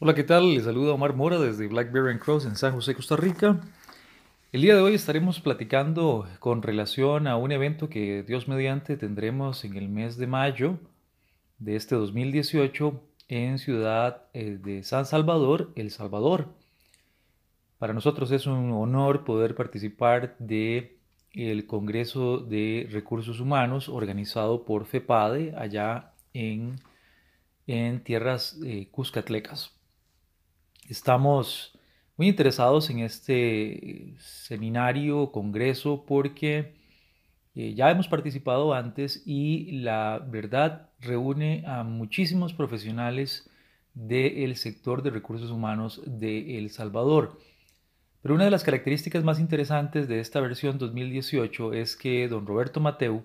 Hola, ¿qué tal? Les saluda Omar Mora desde Blackberry Cross en San José, Costa Rica. El día de hoy estaremos platicando con relación a un evento que Dios mediante tendremos en el mes de mayo de este 2018 en Ciudad eh, de San Salvador, El Salvador. Para nosotros es un honor poder participar de el Congreso de Recursos Humanos organizado por FEPADE allá en, en tierras eh, cuscatlecas. Estamos muy interesados en este seminario, congreso, porque eh, ya hemos participado antes y la verdad reúne a muchísimos profesionales del sector de recursos humanos de El Salvador. Pero una de las características más interesantes de esta versión 2018 es que don Roberto Mateu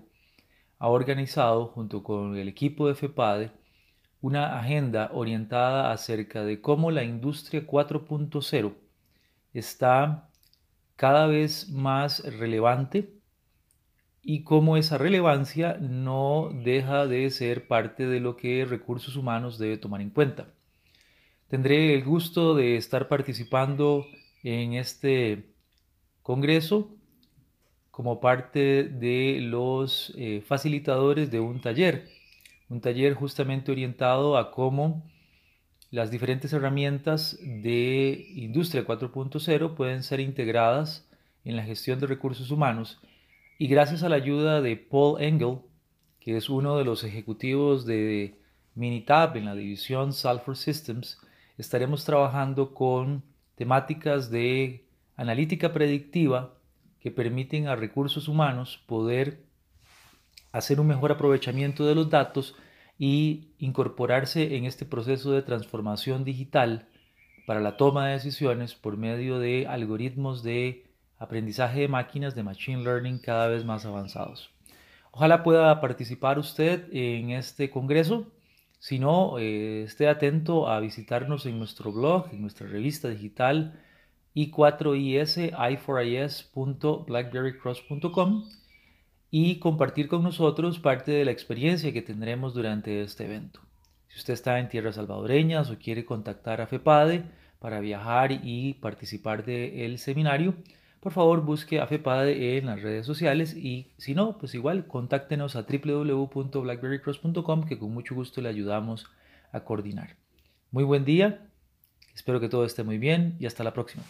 ha organizado junto con el equipo de FEPADE una agenda orientada acerca de cómo la industria 4.0 está cada vez más relevante y cómo esa relevancia no deja de ser parte de lo que recursos humanos debe tomar en cuenta. Tendré el gusto de estar participando en este congreso como parte de los eh, facilitadores de un taller un taller justamente orientado a cómo las diferentes herramientas de Industria 4.0 pueden ser integradas en la gestión de recursos humanos. Y gracias a la ayuda de Paul Engel, que es uno de los ejecutivos de Minitab en la división Sulfur Systems, estaremos trabajando con temáticas de analítica predictiva que permiten a recursos humanos poder hacer un mejor aprovechamiento de los datos y incorporarse en este proceso de transformación digital para la toma de decisiones por medio de algoritmos de aprendizaje de máquinas de Machine Learning cada vez más avanzados. Ojalá pueda participar usted en este congreso. Si no, eh, esté atento a visitarnos en nuestro blog, en nuestra revista digital i4is, i4is.blackberrycross.com y compartir con nosotros parte de la experiencia que tendremos durante este evento. Si usted está en tierras salvadoreñas o quiere contactar a FEPADE para viajar y participar del seminario, por favor busque a FEPADE en las redes sociales y si no, pues igual contáctenos a www.blackberrycross.com que con mucho gusto le ayudamos a coordinar. Muy buen día, espero que todo esté muy bien y hasta la próxima.